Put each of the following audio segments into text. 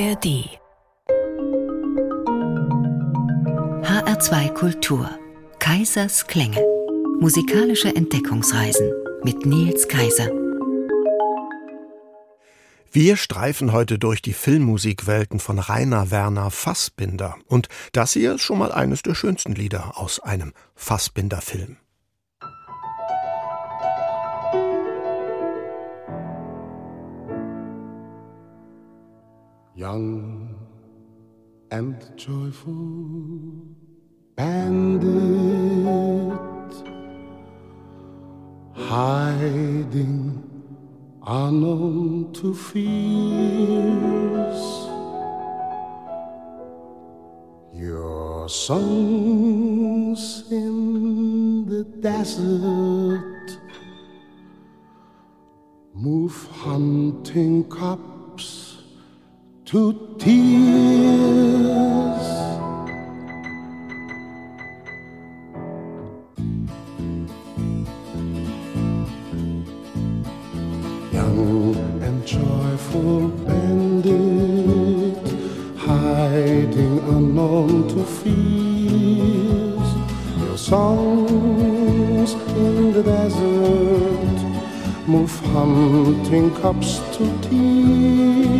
ARD HR2 Kultur Kaisers Klänge Musikalische Entdeckungsreisen mit Nils Kaiser wir streifen heute durch die Filmmusikwelten von Rainer Werner Fassbinder. Und das hier ist schon mal eines der schönsten Lieder aus einem Fassbinder-Film. Young and joyful bandit hiding unknown to fears. Your songs in the desert move hunting cups to tears. Young and joyful bandit, hiding unknown to fears. Your songs in the desert move hunting cups to tears.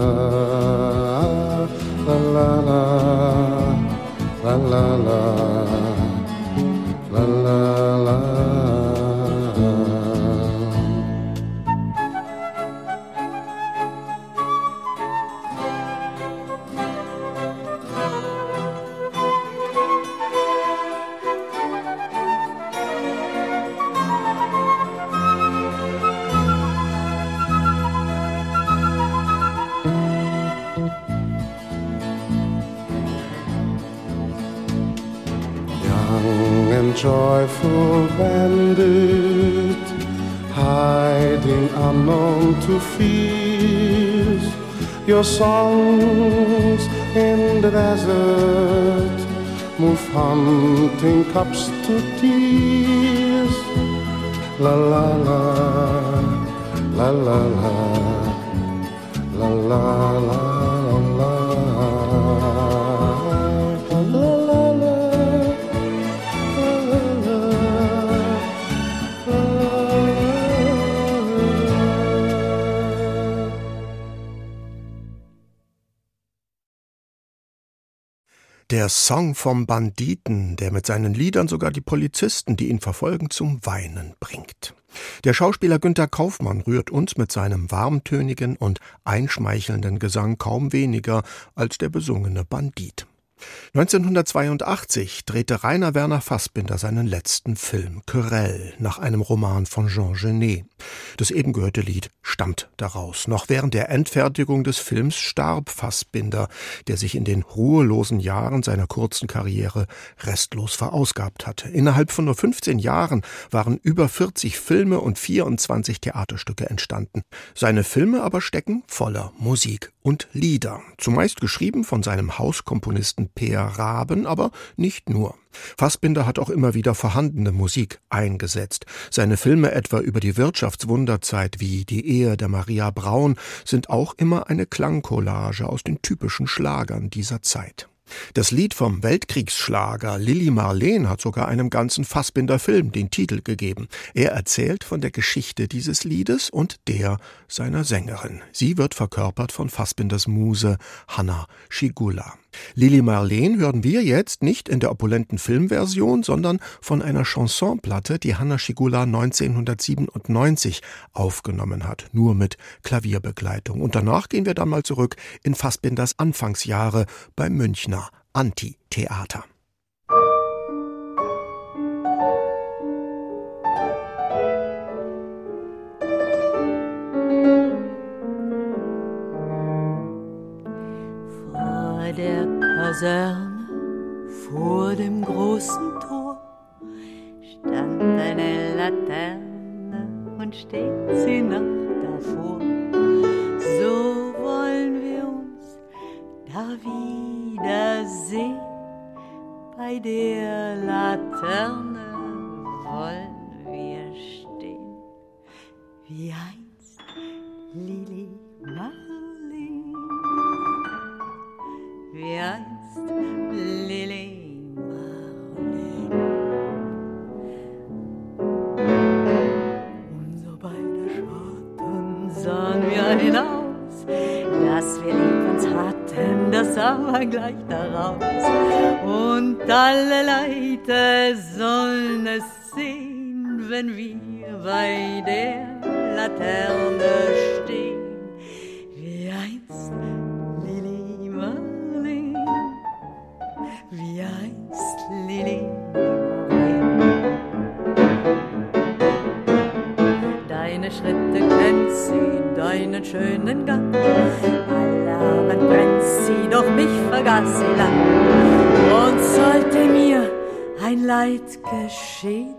You. Song vom Banditen, der mit seinen Liedern sogar die Polizisten, die ihn verfolgen, zum Weinen bringt. Der Schauspieler Günther Kaufmann rührt uns mit seinem warmtönigen und einschmeichelnden Gesang kaum weniger als der besungene Bandit. 1982 drehte Rainer Werner Fassbinder seinen letzten Film Querelle nach einem Roman von Jean Genet. Das eben gehörte Lied stammt daraus. Noch während der Endfertigung des Films starb Fassbinder, der sich in den ruhelosen Jahren seiner kurzen Karriere restlos verausgabt hatte. Innerhalb von nur 15 Jahren waren über 40 Filme und 24 Theaterstücke entstanden. Seine Filme aber stecken voller Musik und Lieder, zumeist geschrieben von seinem Hauskomponisten Peer Raben, aber nicht nur. Fassbinder hat auch immer wieder vorhandene Musik eingesetzt. Seine Filme etwa über die Wirtschaftswunderzeit wie Die Ehe der Maria Braun sind auch immer eine Klangcollage aus den typischen Schlagern dieser Zeit. Das Lied vom Weltkriegsschlager Lilly Marleen hat sogar einem ganzen Fassbinder Film den Titel gegeben. Er erzählt von der Geschichte dieses Liedes und der seiner Sängerin. Sie wird verkörpert von Fassbinders Muse Hanna Schigula. Lili Marleen hören wir jetzt nicht in der opulenten Filmversion, sondern von einer Chansonplatte, die Hanna Schigula 1997 aufgenommen hat, nur mit Klavierbegleitung. Und danach gehen wir dann mal zurück in Fassbinders Anfangsjahre beim Münchner Anti-Theater. Der Kaserne. Vor dem großen Tor stand eine Laterne und steht sie noch davor. So wollen wir uns da wiedersehen. Bei der Laterne wollen wir stehen, wie einst Lili Marlin, wie einst Lili. Unser beider Schatten sahen wir hinaus, dass wir lieb uns hatten, das sah man gleich daraus. Und alle Leute sollen es sehen, wenn wir bei der Laterne stehen, schönen Gang, Abend brennt sie, doch mich vergaß sie lang. Und sollte mir ein Leid geschehen,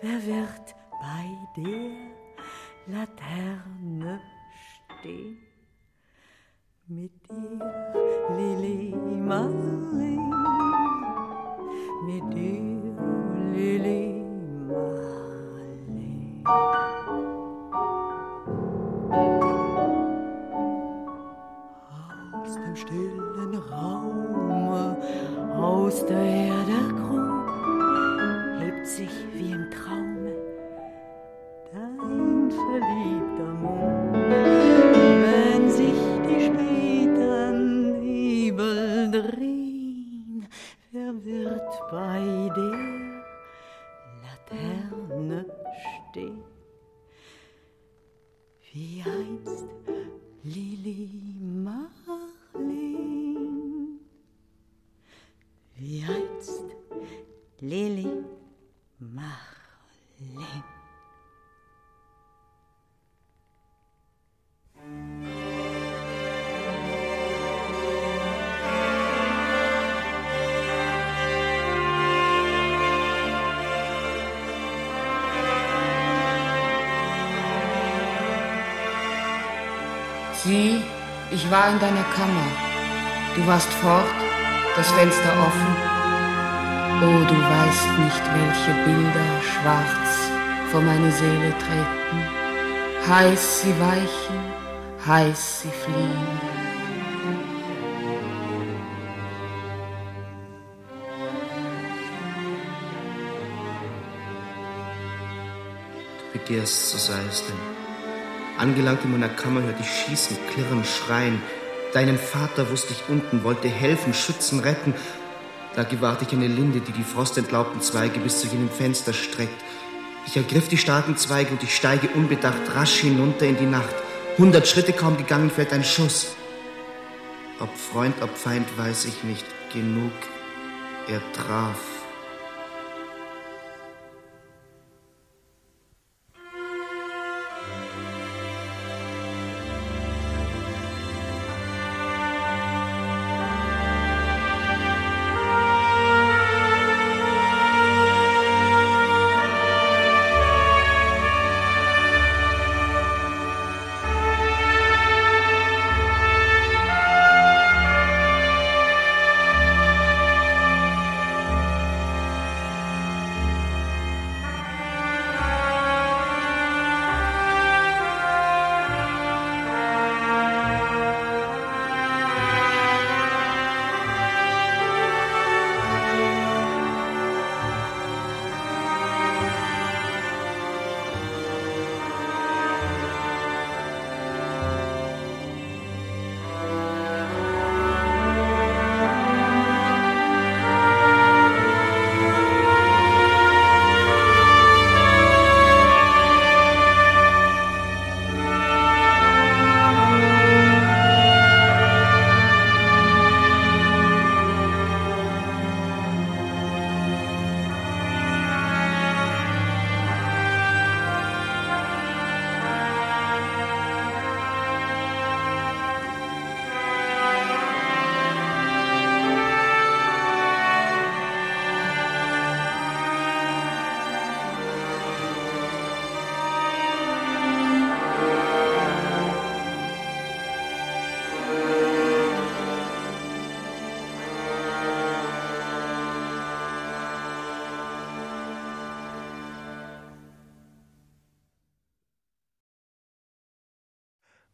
wer wird bei der Laterne stehen? Mit dir, Lili Marlin, mit dir, Lili Marlin. Stillen Raume, aus der Erde krumm, hebt sich wie im Traume dein verliebter Mund. Wenn sich die späten Nebel drehen, wer wird bei der Laterne stehen? Ich war in deiner Kammer. Du warst fort, das Fenster offen. Oh, du weißt nicht, welche Bilder schwarz vor meine Seele treten. Heiß sie weichen, heiß sie fliehen. Du begehrst, so sei es denn. Angelangt in meiner Kammer hörte ich schießen, klirren, schreien. Deinen Vater wusste ich unten, wollte helfen, schützen, retten. Da gewahrte ich eine Linde, die die frostentlaubten Zweige bis zu jenem Fenster streckt. Ich ergriff die starken Zweige und ich steige unbedacht rasch hinunter in die Nacht. Hundert Schritte kaum gegangen, fällt ein Schuss. Ob Freund, ob Feind, weiß ich nicht. Genug. Er traf.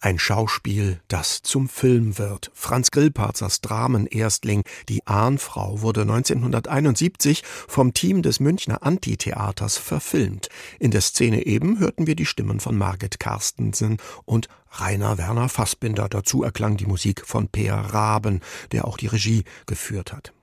Ein Schauspiel, das zum Film wird. Franz Grillparzers Dramenerstling Die Ahnfrau wurde 1971 vom Team des Münchner Antitheaters verfilmt. In der Szene eben hörten wir die Stimmen von Margit Carstensen und Rainer Werner Fassbinder. Dazu erklang die Musik von Peer Raben, der auch die Regie geführt hat.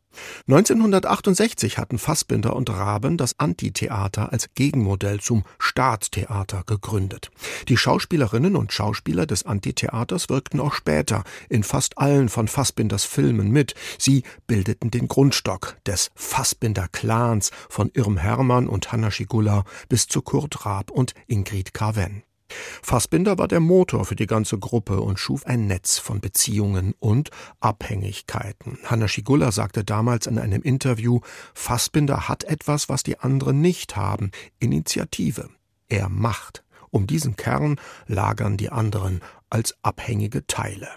1968 hatten Fassbinder und Raben das Antitheater als Gegenmodell zum Staatstheater gegründet. Die Schauspielerinnen und Schauspieler des Antitheaters wirkten auch später in fast allen von Fassbinders Filmen mit. Sie bildeten den Grundstock des Fassbinder Clans von Irm Hermann und Hanna Schigula bis zu Kurt Raab und Ingrid Carven. Fassbinder war der Motor für die ganze Gruppe und schuf ein Netz von Beziehungen und Abhängigkeiten. Hanna Schigulla sagte damals in einem Interview, Fassbinder hat etwas, was die anderen nicht haben, Initiative. Er macht. Um diesen Kern lagern die anderen als abhängige Teile.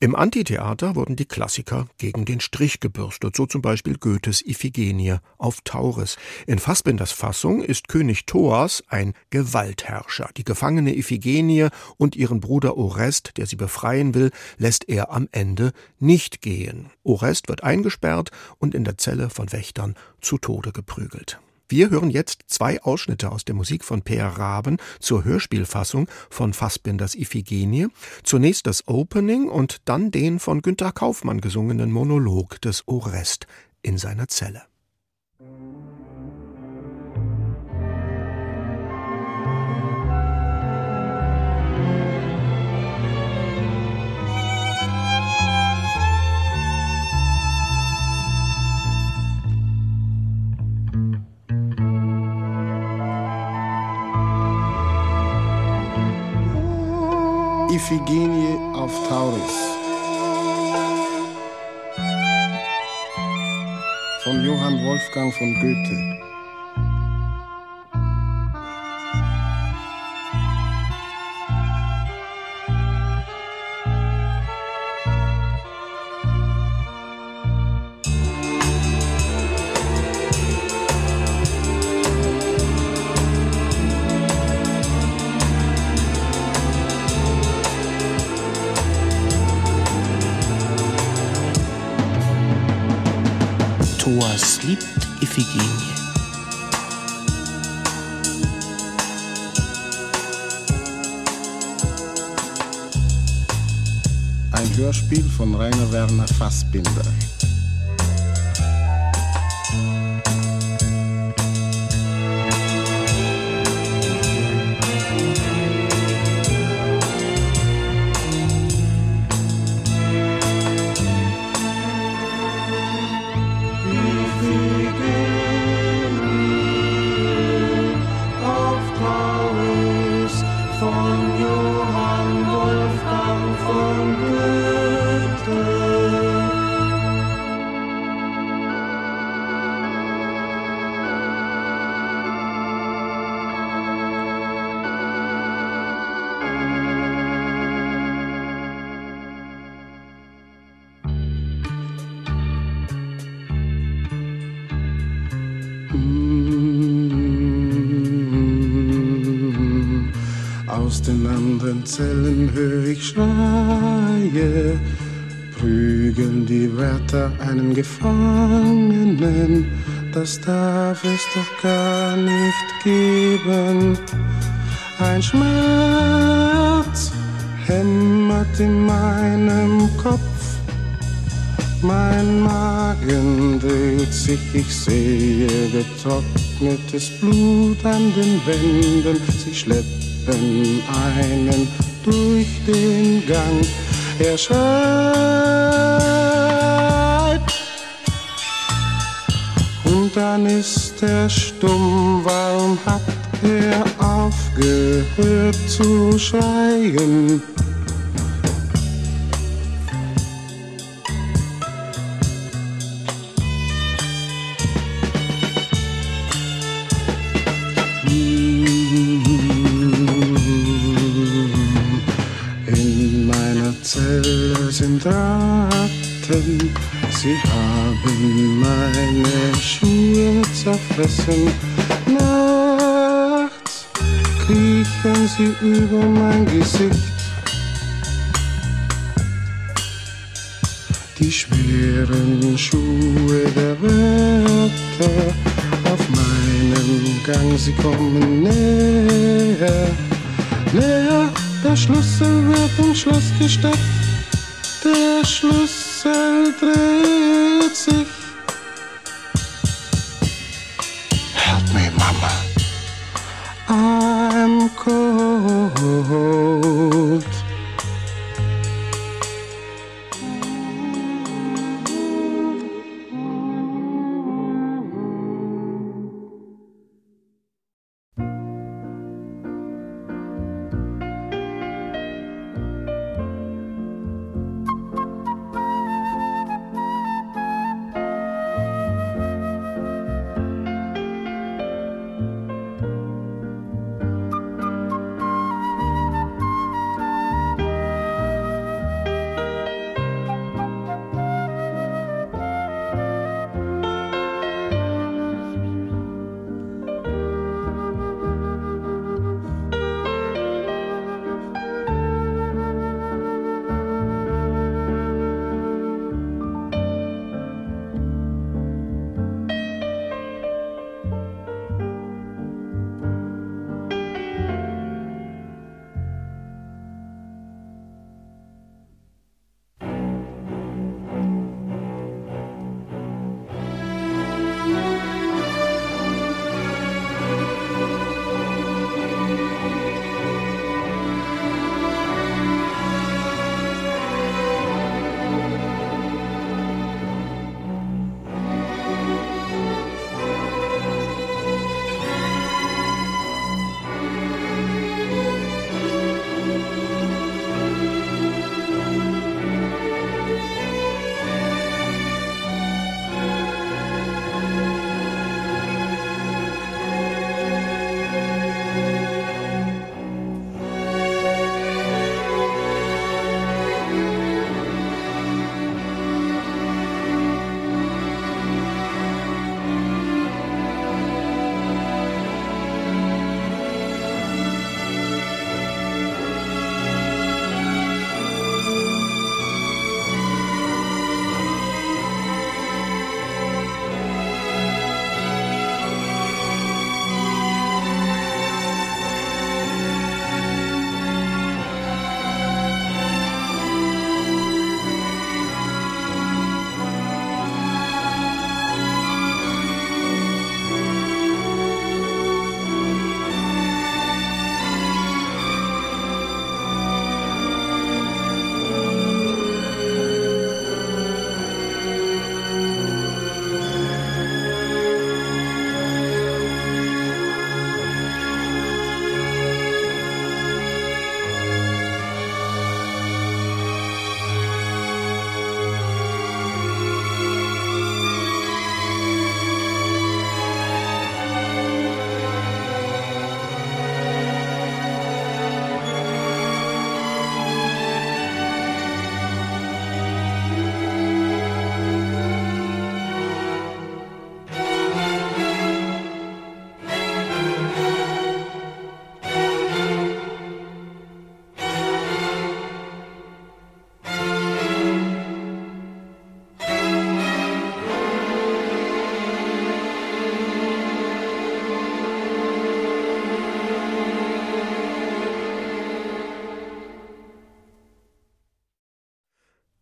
Im Antitheater wurden die Klassiker gegen den Strich gebürstet, so zum Beispiel Goethes Iphigenie auf Tauris. In Fassbinders Fassung ist König Thoas ein Gewaltherrscher. Die gefangene Iphigenie und ihren Bruder Orest, der sie befreien will, lässt er am Ende nicht gehen. Orest wird eingesperrt und in der Zelle von Wächtern zu Tode geprügelt. Wir hören jetzt zwei Ausschnitte aus der Musik von Peer Raben zur Hörspielfassung von Fassbinders Iphigenie. Zunächst das Opening und dann den von Günter Kaufmann gesungenen Monolog des Orest in seiner Zelle. Iphigenie auf Tauris von Johann Wolfgang von Goethe. Thoas liebt Iphigenie. Ein Hörspiel von Rainer Werner Fassbinder. Zellen höre ich Schreie, prügeln die Wärter einen Gefangenen, das darf es doch gar nicht geben. Ein Schmerz hämmert in meinem Kopf, mein Magen dreht sich, ich sehe getrocknetes Blut an den Wänden, sie schleppt einen durch den Gang. Er schreit und dann ist er stumm. Warum hat er aufgehört zu schreien? Fressen. Nachts kriechen sie über mein Gesicht. Die schweren Schuhe der Wörter auf meinem Gang, sie kommen näher, näher. Der Schlüssel wird im Schloss gesteckt, der Schlüssel dreht sich. Uh-huh.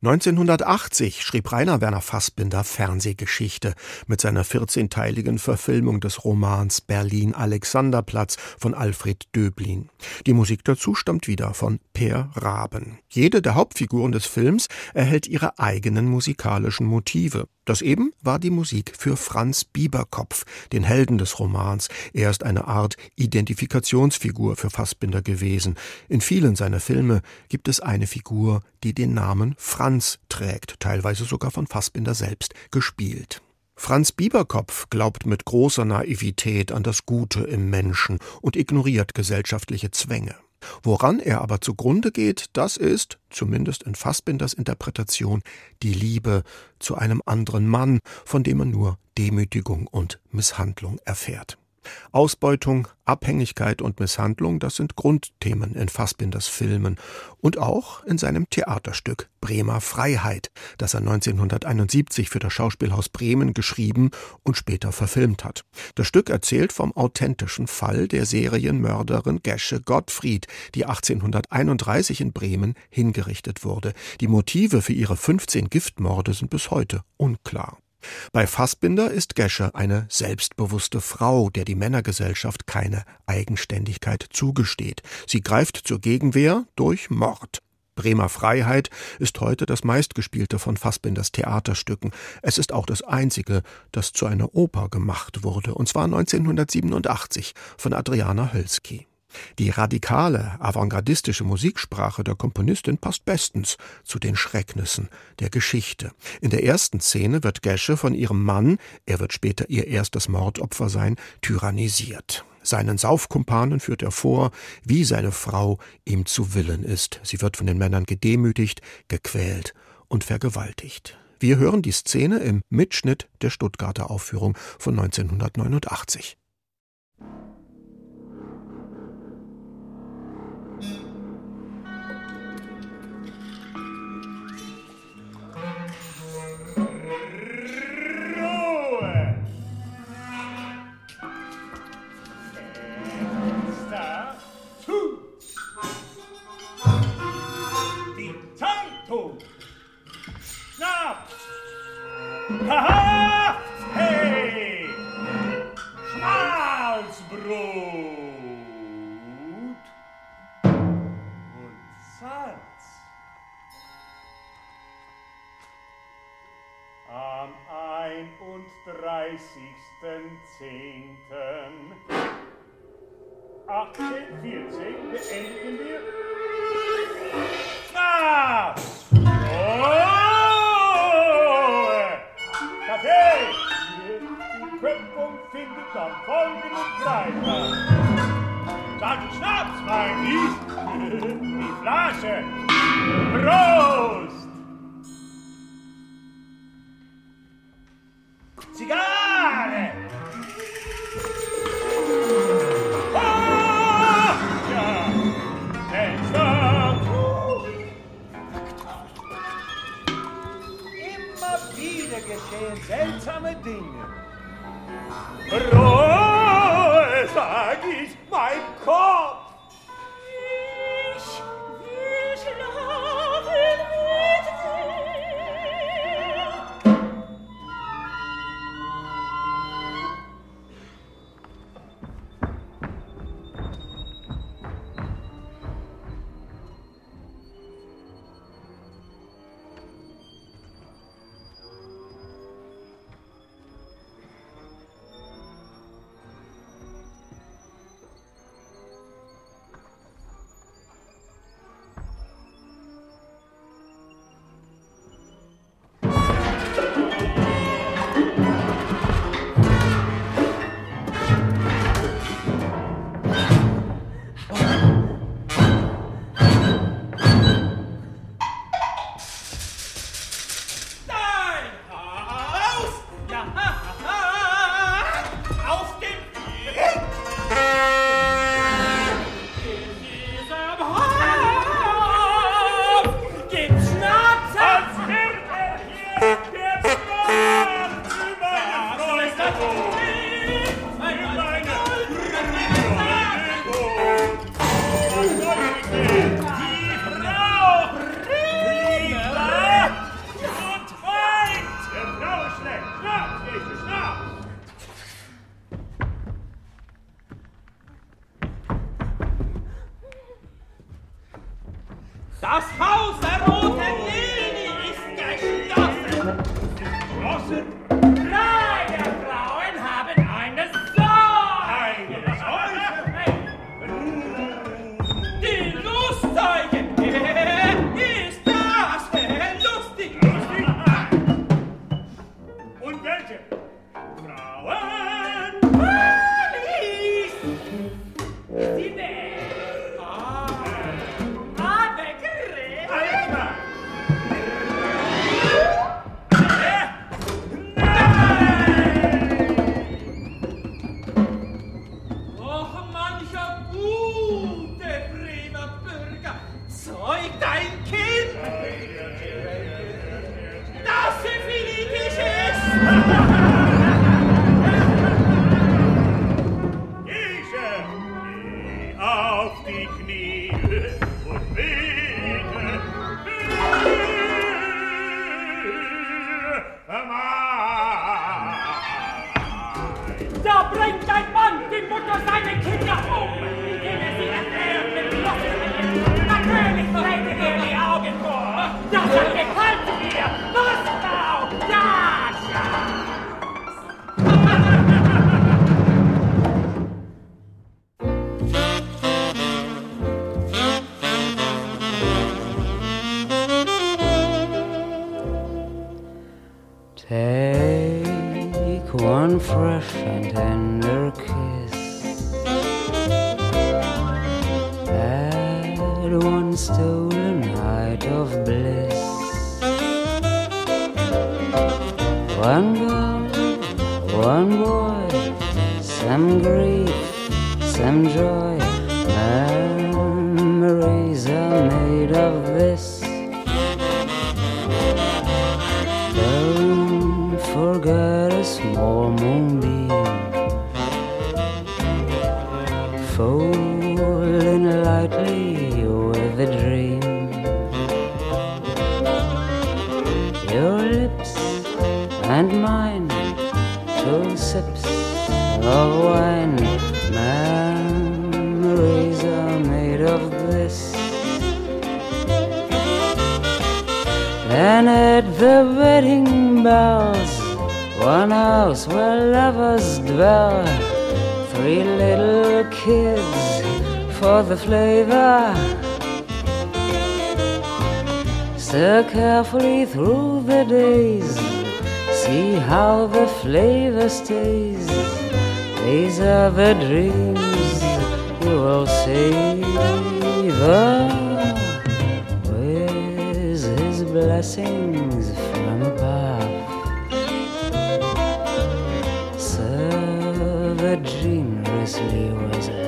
1980 schrieb Rainer Werner Fassbinder Fernsehgeschichte mit seiner 14-teiligen Verfilmung des Romans Berlin Alexanderplatz von Alfred Döblin. Die Musik dazu stammt wieder von Per Raben. Jede der Hauptfiguren des Films erhält ihre eigenen musikalischen Motive. Das eben war die Musik für Franz Bieberkopf, den Helden des Romans. Er ist eine Art Identifikationsfigur für Fassbinder gewesen. In vielen seiner Filme gibt es eine Figur, die den Namen Franz trägt, teilweise sogar von Fassbinder selbst gespielt. Franz Bieberkopf glaubt mit großer Naivität an das Gute im Menschen und ignoriert gesellschaftliche Zwänge. Woran er aber zugrunde geht, das ist, zumindest in Fassbinders Interpretation, die Liebe zu einem anderen Mann, von dem man nur Demütigung und Misshandlung erfährt. Ausbeutung, Abhängigkeit und Misshandlung, das sind Grundthemen in Fassbinders Filmen und auch in seinem Theaterstück Bremer Freiheit, das er 1971 für das Schauspielhaus Bremen geschrieben und später verfilmt hat. Das Stück erzählt vom authentischen Fall der Serienmörderin Gesche Gottfried, die 1831 in Bremen hingerichtet wurde. Die Motive für ihre 15 Giftmorde sind bis heute unklar. Bei Fassbinder ist Gesche eine selbstbewusste Frau, der die Männergesellschaft keine Eigenständigkeit zugesteht. Sie greift zur Gegenwehr durch Mord. Bremer Freiheit ist heute das meistgespielte von Fassbinders Theaterstücken. Es ist auch das einzige, das zu einer Oper gemacht wurde, und zwar 1987 von Adriana Hölzki. Die radikale, avantgardistische Musiksprache der Komponistin passt bestens zu den Schrecknissen der Geschichte. In der ersten Szene wird Gesche von ihrem Mann, er wird später ihr erstes Mordopfer sein, tyrannisiert. Seinen Saufkumpanen führt er vor, wie seine Frau ihm zu Willen ist. Sie wird von den Männern gedemütigt, gequält und vergewaltigt. Wir hören die Szene im Mitschnitt der Stuttgarter Aufführung von 1989. 1814 beendigen wir These are the dreams you will savor with his blessings from above. Serve generously was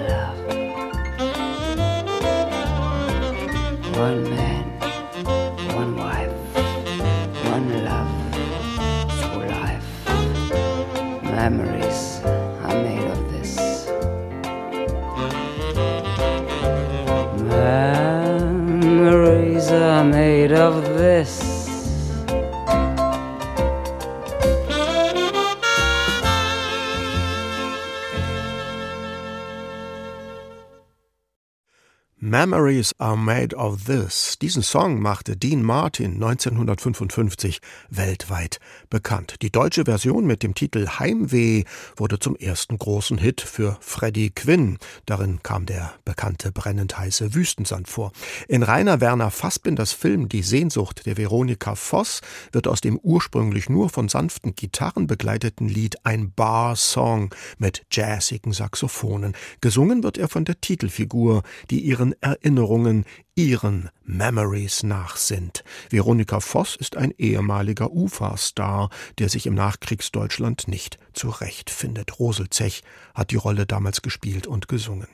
Memories are made of this. Diesen Song machte Dean Martin 1955 weltweit bekannt. Die deutsche Version mit dem Titel Heimweh wurde zum ersten großen Hit für Freddie Quinn. Darin kam der bekannte brennend heiße Wüstensand vor. In Rainer Werner Fassbinders Film Die Sehnsucht der Veronika Voss wird aus dem ursprünglich nur von sanften Gitarren begleiteten Lied ein Bar-Song mit jazzigen Saxophonen. Gesungen wird er von der Titelfigur, die ihren Erinnerungen, ihren Memories nachsinnt. Veronika Voss ist ein ehemaliger UFA-Star, der sich im Nachkriegsdeutschland nicht zurechtfindet. Rosel Zech hat die Rolle damals gespielt und gesungen.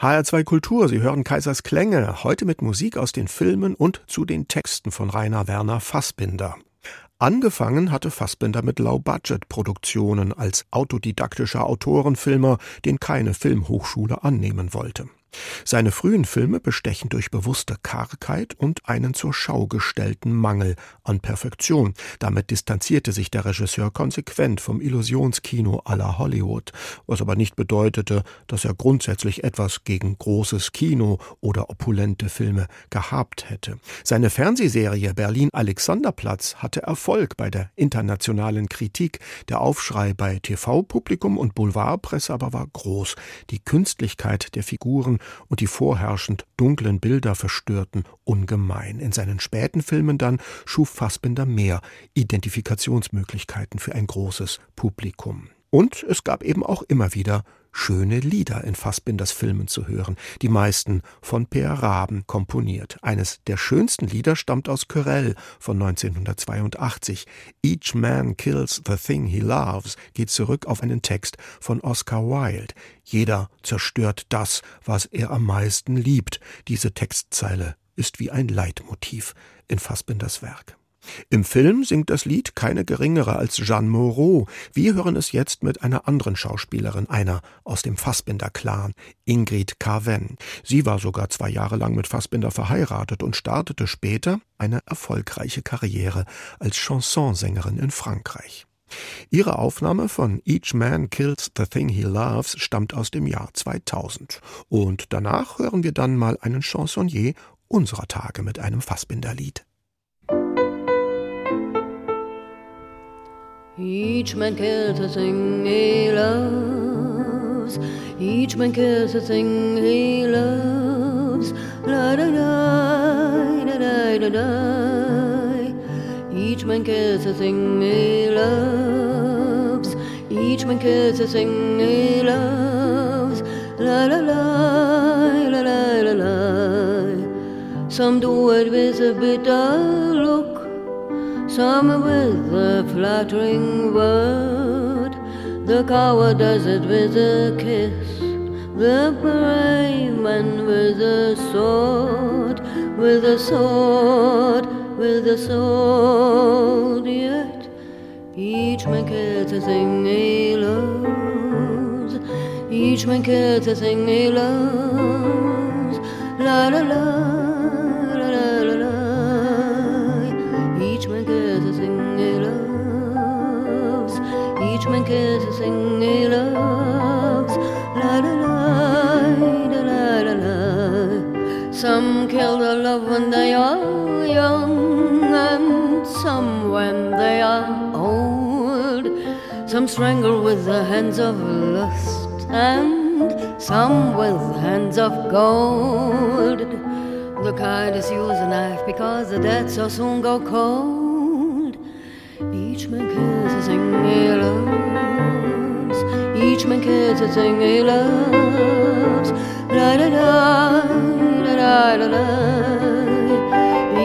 HR2 Kultur, Sie hören Kaisers Klänge, heute mit Musik aus den Filmen und zu den Texten von Rainer Werner Fassbinder. Angefangen hatte Fassbinder mit Low-Budget-Produktionen als autodidaktischer Autorenfilmer, den keine Filmhochschule annehmen wollte. Seine frühen Filme bestechen durch bewusste Kargheit und einen zur Schau gestellten Mangel an Perfektion. Damit distanzierte sich der Regisseur konsequent vom Illusionskino aller Hollywood, was aber nicht bedeutete, dass er grundsätzlich etwas gegen großes Kino oder opulente Filme gehabt hätte. Seine Fernsehserie Berlin Alexanderplatz hatte Erfolg bei der internationalen Kritik. Der Aufschrei bei TV-Publikum und Boulevardpresse aber war groß. Die Künstlichkeit der Figuren und die vorherrschend dunklen Bilder verstörten ungemein. In seinen späten Filmen dann schuf Fassbinder mehr Identifikationsmöglichkeiten für ein großes Publikum. Und es gab eben auch immer wieder schöne Lieder in Fassbinders Filmen zu hören, die meisten von Per Raben komponiert. Eines der schönsten Lieder stammt aus Querelle von 1982. Each Man Kills the Thing He Loves geht zurück auf einen Text von Oscar Wilde. Jeder zerstört das, was er am meisten liebt. Diese Textzeile ist wie ein Leitmotiv in Fassbinders Werk. Im Film singt das Lied keine geringere als Jeanne Moreau. Wir hören es jetzt mit einer anderen Schauspielerin, einer aus dem Fassbinder-Clan, Ingrid Carven. Sie war sogar zwei Jahre lang mit Fassbinder verheiratet und startete später eine erfolgreiche Karriere als Chansonsängerin in Frankreich. Ihre Aufnahme von Each Man Kills the Thing He Loves stammt aus dem Jahr 2000. Und danach hören wir dann mal einen Chansonnier unserer Tage mit einem Fassbinderlied. Each man kills a thing he loves. Each man kills a thing he loves. La da da da da da da. Each man kills a thing he loves. Each man kills a thing he loves. La la la la la la la. Some do it with a bitter look some with a flattering word. The coward does it with a kiss. The brave man with a sword, with a sword, with a sword. Yet each man cares a thing he loves. Each man cares a thing he loves. La la la. Thing he loves. La la la la. Some kill their love when they are young, and some when they are old. Some strangle with the hands of lust, and some with hands of gold. The kindest use a knife because the dead so soon go cold. Each man cares a thing he loves. Each man cares a thing he loves. La da da, da da da da.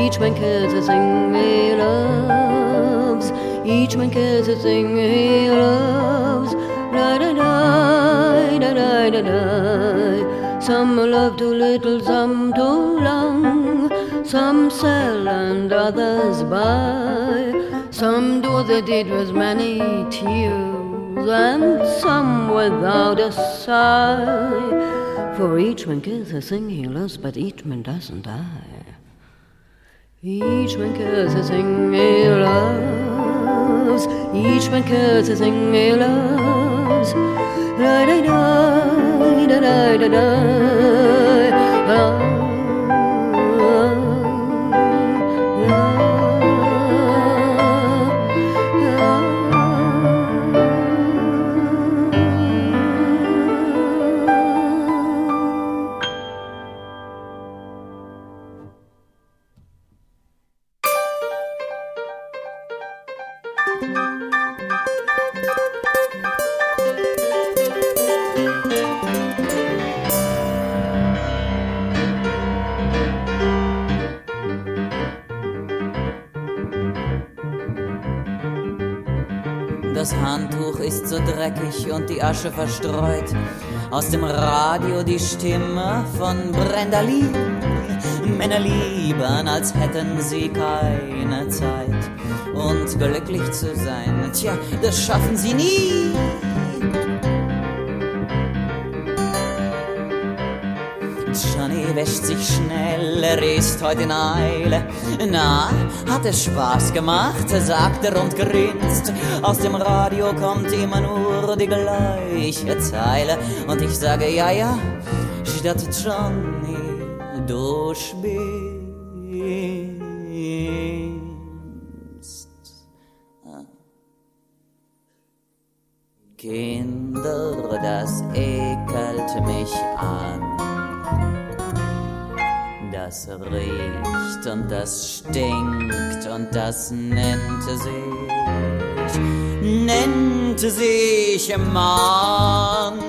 Each man cares a thing he loves. Each man cares a thing he loves. La da da, da da da da. Some love too little, some too long. Some sell and others buy. Some do the deed with many tears and some without a sigh. For each man cares a thing he loves, but each man doesn't die. Each man cares a thing he loves. Each man cares a thing he loves. Da da da da da da da. dreckig die Asche verstreut. Aus dem Radio die Stimme von Brenda Lee. Männer lieben, als hätten sie keine Zeit. Und glücklich zu sein, tja, das schaffen sie nie. Wäscht sich schnell, er ist heute in Eile. Na, hat es Spaß gemacht, sagt er und grinst. Aus dem Radio kommt immer nur die gleiche Zeile. Und ich sage, ja, ja, statt Johnny, du spielst. Kinder, das ekelt mich an das riecht und das stinkt und das nennt sich, nennt sich Mann.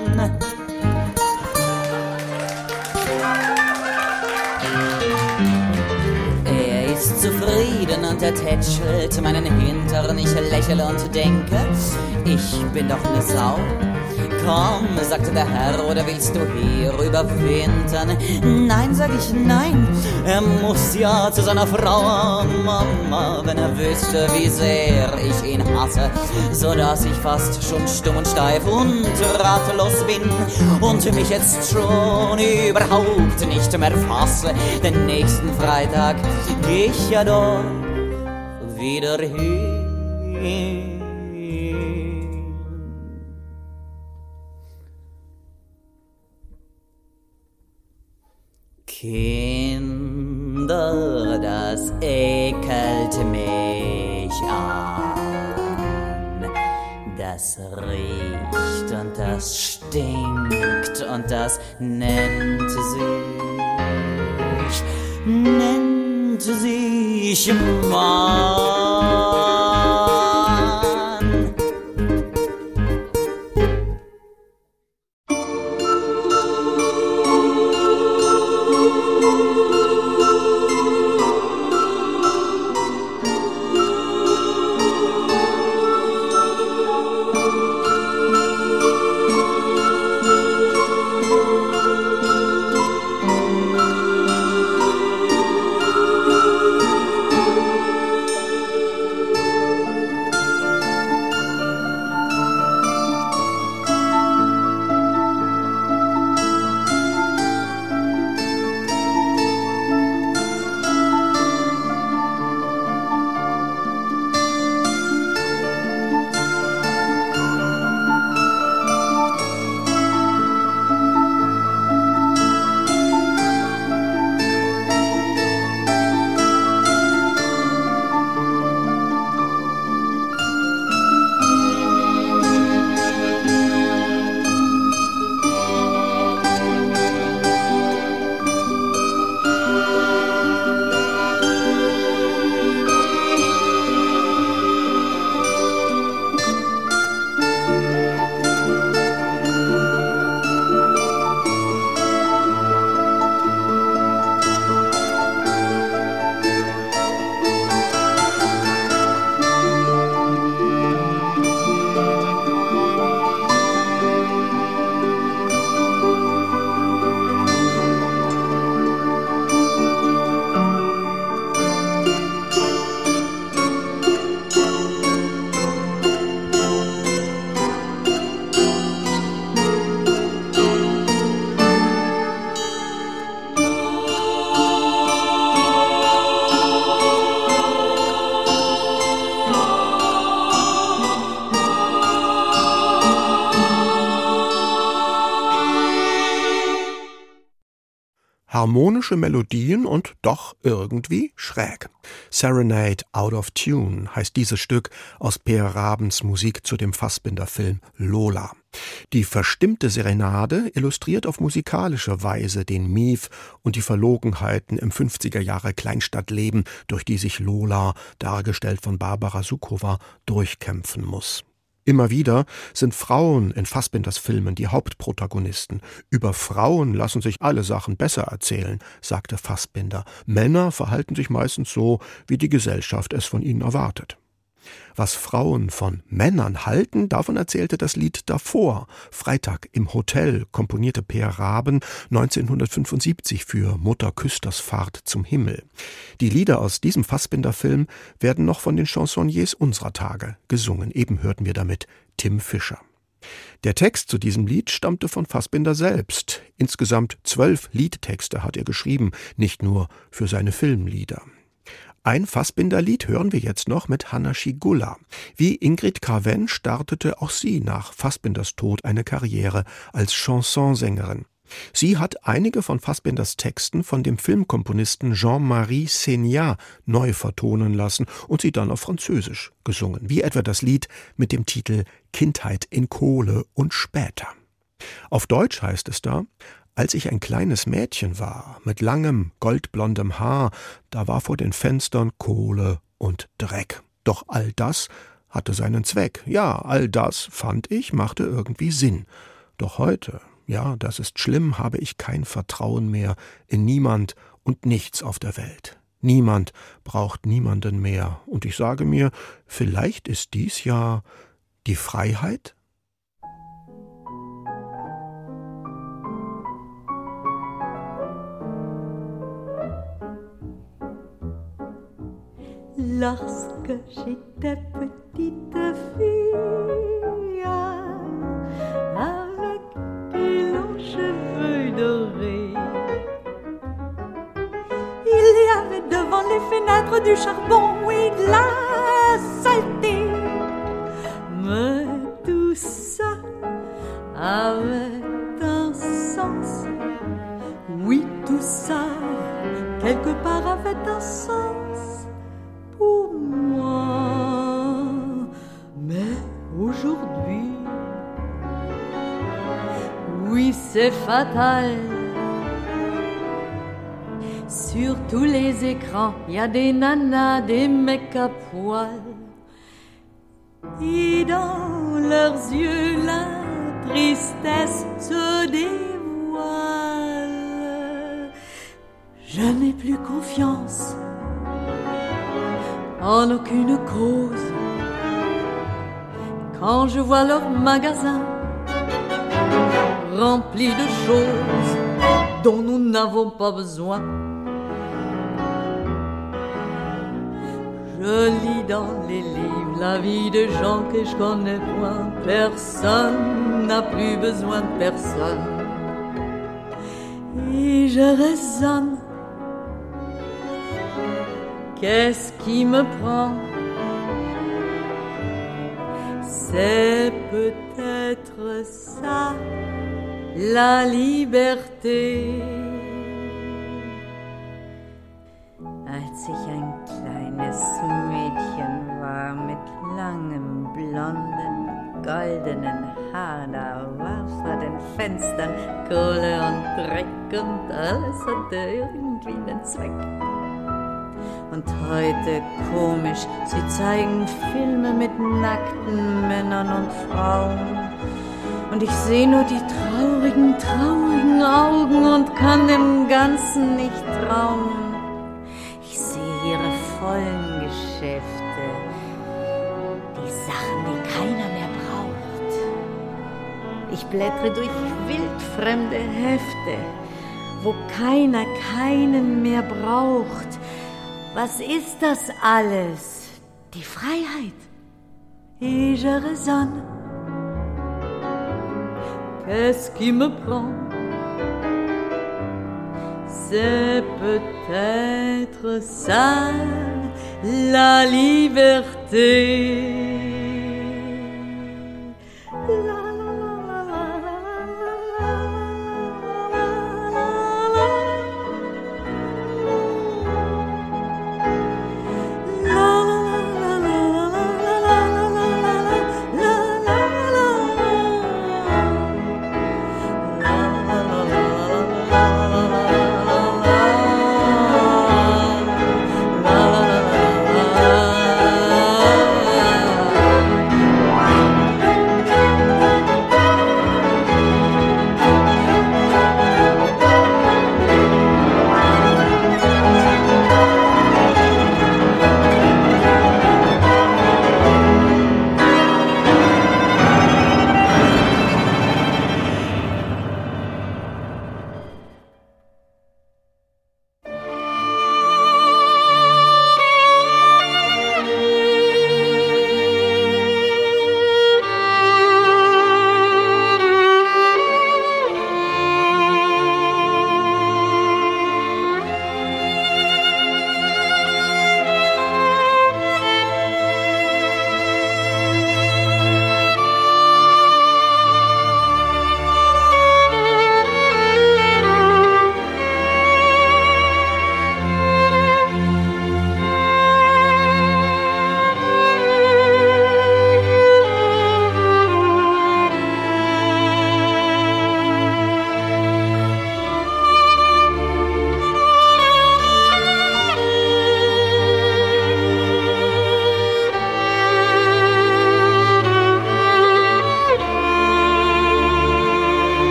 Er ist zufrieden und er tätschelt meinen Hintern. Ich lächle und denke, ich bin doch ne Sau. Komm, sagte der Herr, oder willst du hier überwintern? Nein, sag ich nein, er muss ja zu seiner Frau, Mama, wenn er wüsste, wie sehr ich ihn hasse, so dass ich fast schon stumm und steif und ratlos bin und mich jetzt schon überhaupt nicht mehr fasse. Den nächsten Freitag geh ich ja doch wieder hin. Kinder, das ekelt mich an. Das riecht und das stinkt und das nennt sich, nennt sich Mann. Harmonische Melodien und doch irgendwie schräg. Serenade Out of Tune heißt dieses Stück aus Peer Rabens Musik zu dem Fassbinder-Film Lola. Die verstimmte Serenade illustriert auf musikalische Weise den Mief und die Verlogenheiten im 50er Jahre Kleinstadtleben, durch die sich Lola, dargestellt von Barbara Sukowa, durchkämpfen muss. Immer wieder sind Frauen in Fassbinders Filmen die Hauptprotagonisten. Über Frauen lassen sich alle Sachen besser erzählen, sagte Fassbinder. Männer verhalten sich meistens so, wie die Gesellschaft es von ihnen erwartet. Was Frauen von Männern halten, davon erzählte das Lied davor. Freitag im Hotel komponierte Peer Raben 1975 für Mutter Küsters Fahrt zum Himmel. Die Lieder aus diesem Fassbinder-Film werden noch von den Chansonniers unserer Tage gesungen. Eben hörten wir damit Tim Fischer. Der Text zu diesem Lied stammte von Fassbinder selbst. Insgesamt zwölf Liedtexte hat er geschrieben, nicht nur für seine Filmlieder. Ein Fassbinderlied hören wir jetzt noch mit Hanna Schigulla. Wie Ingrid Carven startete auch sie nach Fassbinders Tod eine Karriere als Chansonsängerin. Sie hat einige von Fassbinders Texten von dem Filmkomponisten Jean-Marie Seignat neu vertonen lassen und sie dann auf Französisch gesungen, wie etwa das Lied mit dem Titel Kindheit in Kohle und später. Auf Deutsch heißt es da als ich ein kleines Mädchen war, mit langem, goldblondem Haar, da war vor den Fenstern Kohle und Dreck. Doch all das hatte seinen Zweck. Ja, all das, fand ich, machte irgendwie Sinn. Doch heute, ja, das ist schlimm, habe ich kein Vertrauen mehr in niemand und nichts auf der Welt. Niemand braucht niemanden mehr. Und ich sage mir, vielleicht ist dies ja die Freiheit? Lorsque j'étais petite fille, avec des longs cheveux dorés, il y avait devant les fenêtres du charbon et de la saleté. Mais tout ça avait un sens. Oui, tout ça, quelque part, avait un sens pour moi. Mais aujourd'hui, oui, c'est fatal. Sur tous les écrans, il y a des nanas, des mecs à poil. Et dans leurs yeux, la tristesse se dévoile. Je n'ai plus confiance en aucune cause. Quand je vois leur magasin rempli de choses dont nous n'avons pas besoin. Je lis dans les livres la vie de gens que je connais point. Personne n'a plus besoin de personne. Et je raisonne. Qu'est-ce qui me prend C'est peut-être ça, la liberté. Als ich ein kleines Mädchen war mit langem blonden, goldenen Haar, da war vor den Fenstern Kohle und Dreck und alles hatte irgendwie einen Zweck. Und heute komisch, sie zeigen Filme mit nackten Männern und Frauen. Und ich sehe nur die traurigen, traurigen Augen und kann dem Ganzen nicht trauen. Ich sehe ihre vollen Geschäfte, die Sachen, die keiner mehr braucht. Ich blättere durch wildfremde Hefte, wo keiner keinen mehr braucht. Was ist das alles? Die Freiheit. Et je raisonne. Qu'est-ce qui me prend C'est peut-être ça, la liberté. Despair,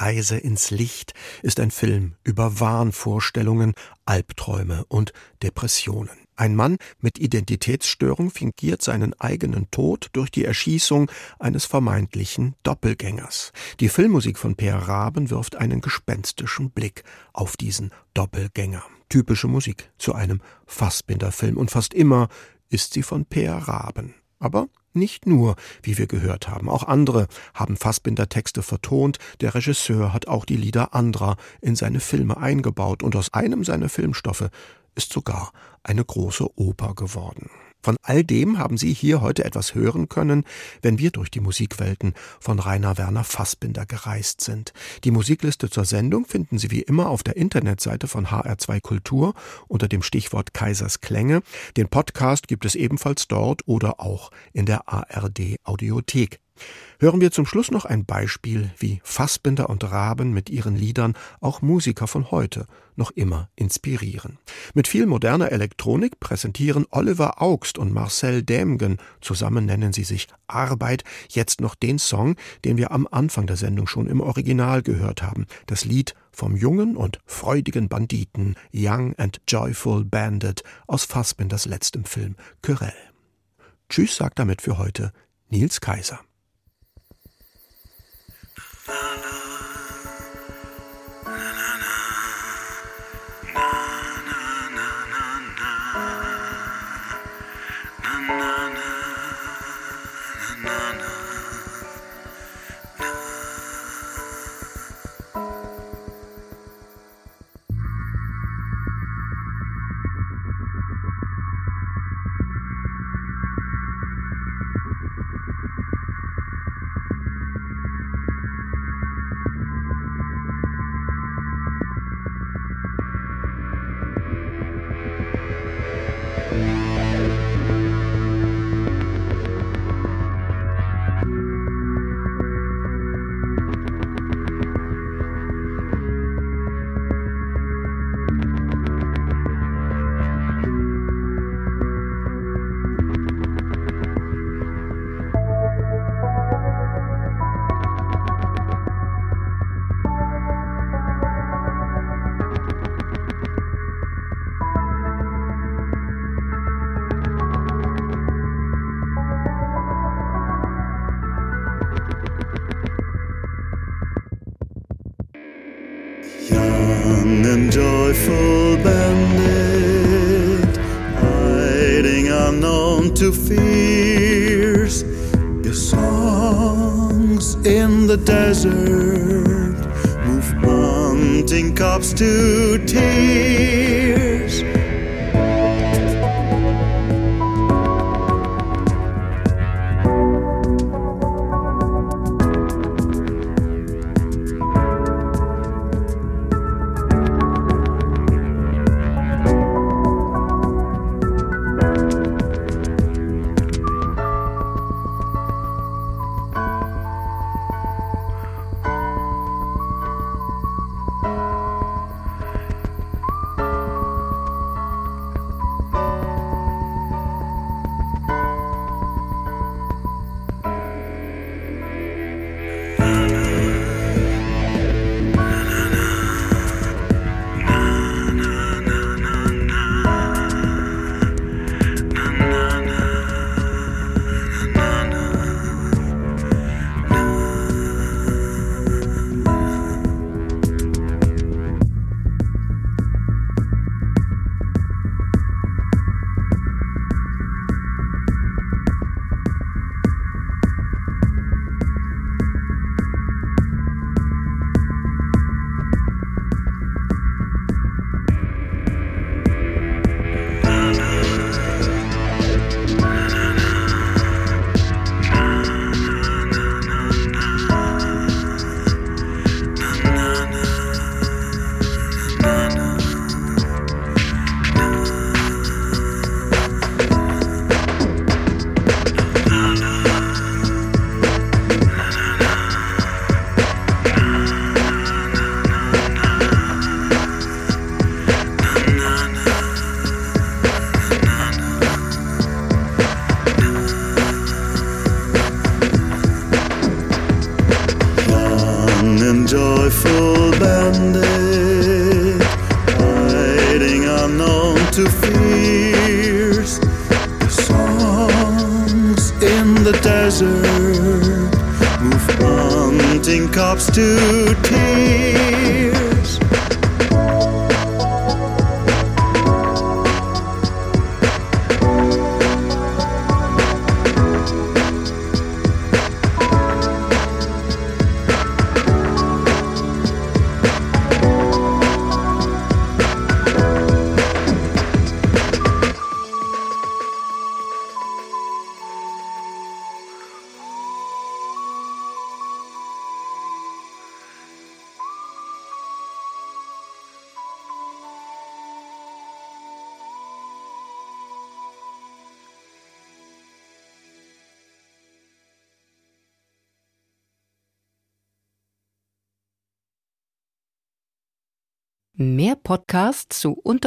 Reise ins Licht, ist ein Film über Wahnvorstellungen, Albträume und Depressionen. Ein Mann mit Identitätsstörung fingiert seinen eigenen Tod durch die Erschießung eines vermeintlichen Doppelgängers. Die Filmmusik von Per Raben wirft einen gespenstischen Blick auf diesen Doppelgänger. Typische Musik zu einem Fassbinderfilm und fast immer ist sie von Per Raben. Aber nicht nur, wie wir gehört haben, auch andere haben Fassbinder Texte vertont, der Regisseur hat auch die Lieder anderer in seine Filme eingebaut. Und aus einem seiner Filmstoffe ist sogar eine große Oper geworden. Von all dem haben Sie hier heute etwas hören können, wenn wir durch die Musikwelten von Rainer Werner Fassbinder gereist sind. Die Musikliste zur Sendung finden Sie wie immer auf der Internetseite von HR2 Kultur unter dem Stichwort Kaisers Klänge. Den Podcast gibt es ebenfalls dort oder auch in der ARD Audiothek. Hören wir zum Schluss noch ein Beispiel, wie Fassbinder und Raben mit ihren Liedern auch Musiker von heute noch immer inspirieren. Mit viel moderner Elektronik präsentieren Oliver Augst und Marcel Dämgen, zusammen nennen sie sich Arbeit, jetzt noch den Song, den wir am Anfang der Sendung schon im Original gehört haben, das Lied vom jungen und freudigen Banditen Young and Joyful Bandit aus Fassbinders letztem Film Querelle. Tschüss sagt damit für heute Nils Kaiser. na. Young and joyful bandit, hiding unknown to fears. Your songs in the desert move hunting cops to tears.